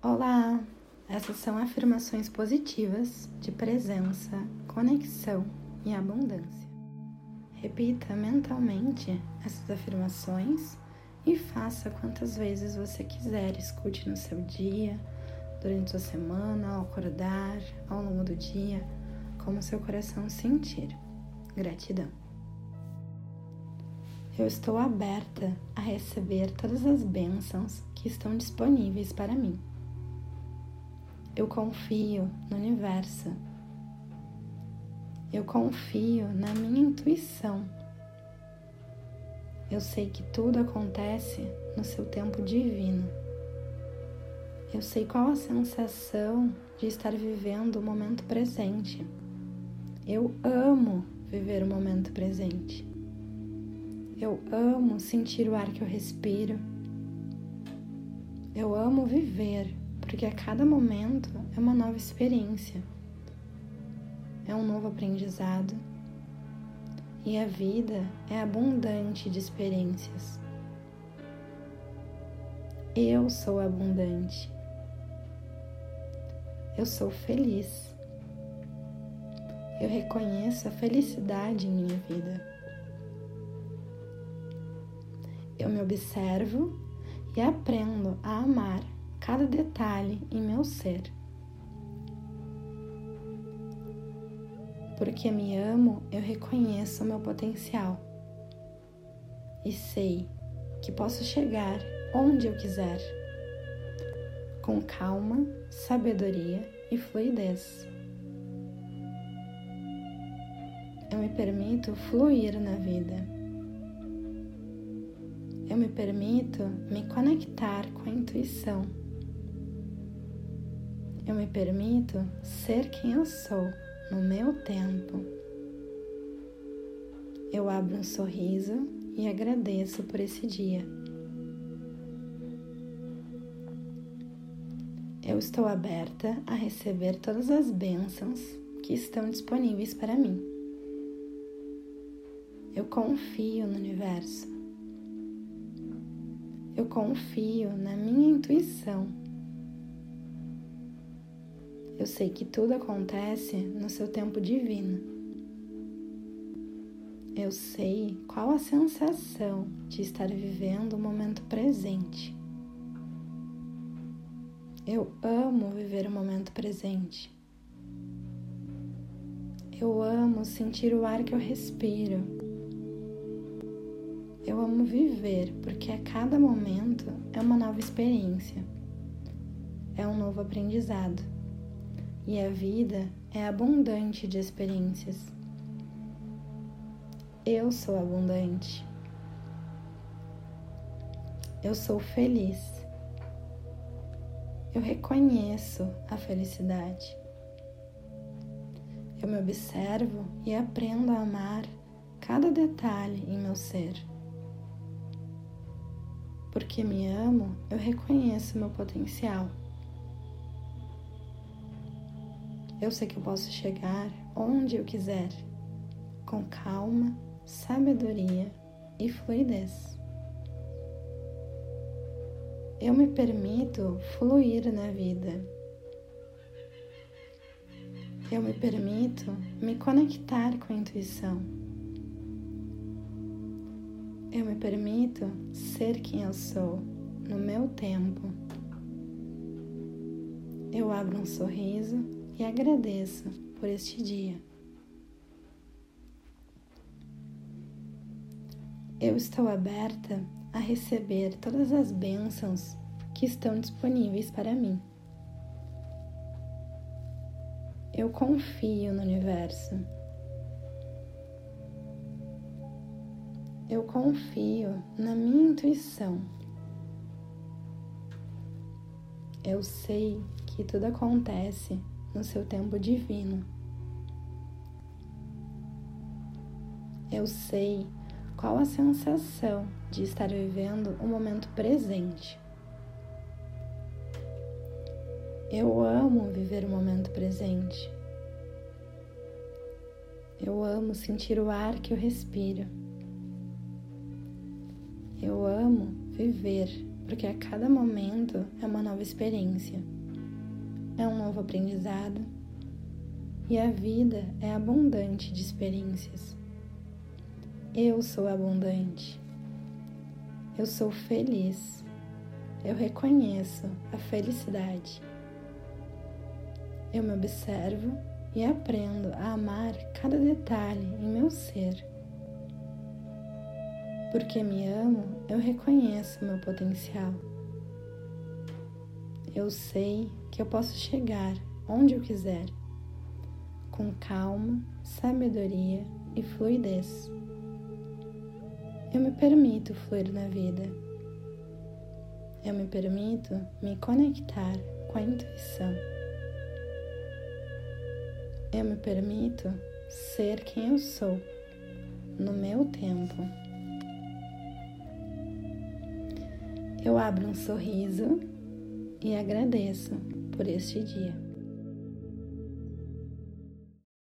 Olá! Essas são afirmações positivas de presença, conexão e abundância. Repita mentalmente essas afirmações e faça quantas vezes você quiser. Escute no seu dia, durante sua semana, ao acordar, ao longo do dia, como seu coração sentir. Gratidão. Eu estou aberta a receber todas as bênçãos que estão disponíveis para mim. Eu confio no universo. Eu confio na minha intuição. Eu sei que tudo acontece no seu tempo divino. Eu sei qual a sensação de estar vivendo o momento presente. Eu amo viver o momento presente. Eu amo sentir o ar que eu respiro. Eu amo viver porque a cada momento é uma nova experiência, é um novo aprendizado e a vida é abundante de experiências. Eu sou abundante. Eu sou feliz. Eu reconheço a felicidade em minha vida. Eu me observo e aprendo a amar cada detalhe em meu ser. Porque me amo, eu reconheço meu potencial e sei que posso chegar onde eu quiser, com calma, sabedoria e fluidez. Eu me permito fluir na vida eu me permito me conectar com a intuição eu me permito ser quem eu sou no meu tempo. Eu abro um sorriso e agradeço por esse dia. Eu estou aberta a receber todas as bênçãos que estão disponíveis para mim. Eu confio no universo. Eu confio na minha intuição eu sei que tudo acontece no seu tempo divino. Eu sei qual a sensação de estar vivendo o momento presente. Eu amo viver o momento presente. Eu amo sentir o ar que eu respiro. Eu amo viver porque a cada momento é uma nova experiência, é um novo aprendizado e a vida é abundante de experiências. Eu sou abundante. Eu sou feliz. Eu reconheço a felicidade. Eu me observo e aprendo a amar cada detalhe em meu ser. Porque me amo, eu reconheço meu potencial. Eu sei que eu posso chegar onde eu quiser, com calma, sabedoria e fluidez. Eu me permito fluir na vida. Eu me permito me conectar com a intuição. Eu me permito ser quem eu sou no meu tempo. Eu abro um sorriso e agradeço por este dia. Eu estou aberta a receber todas as bênçãos que estão disponíveis para mim. Eu confio no universo. Eu confio na minha intuição. Eu sei que tudo acontece no seu tempo divino. Eu sei qual a sensação de estar vivendo o momento presente. Eu amo viver o momento presente. Eu amo sentir o ar que eu respiro. Eu amo viver porque a cada momento é uma nova experiência, é um novo aprendizado e a vida é abundante de experiências. Eu sou abundante. Eu sou feliz. Eu reconheço a felicidade. Eu me observo e aprendo a amar cada detalhe em meu ser. Porque me amo, eu reconheço meu potencial. Eu sei que eu posso chegar onde eu quiser, com calma, sabedoria e fluidez. Eu me permito fluir na vida. Eu me permito me conectar com a intuição. Eu me permito ser quem eu sou, no meu tempo. Eu abro um sorriso e agradeço por este dia.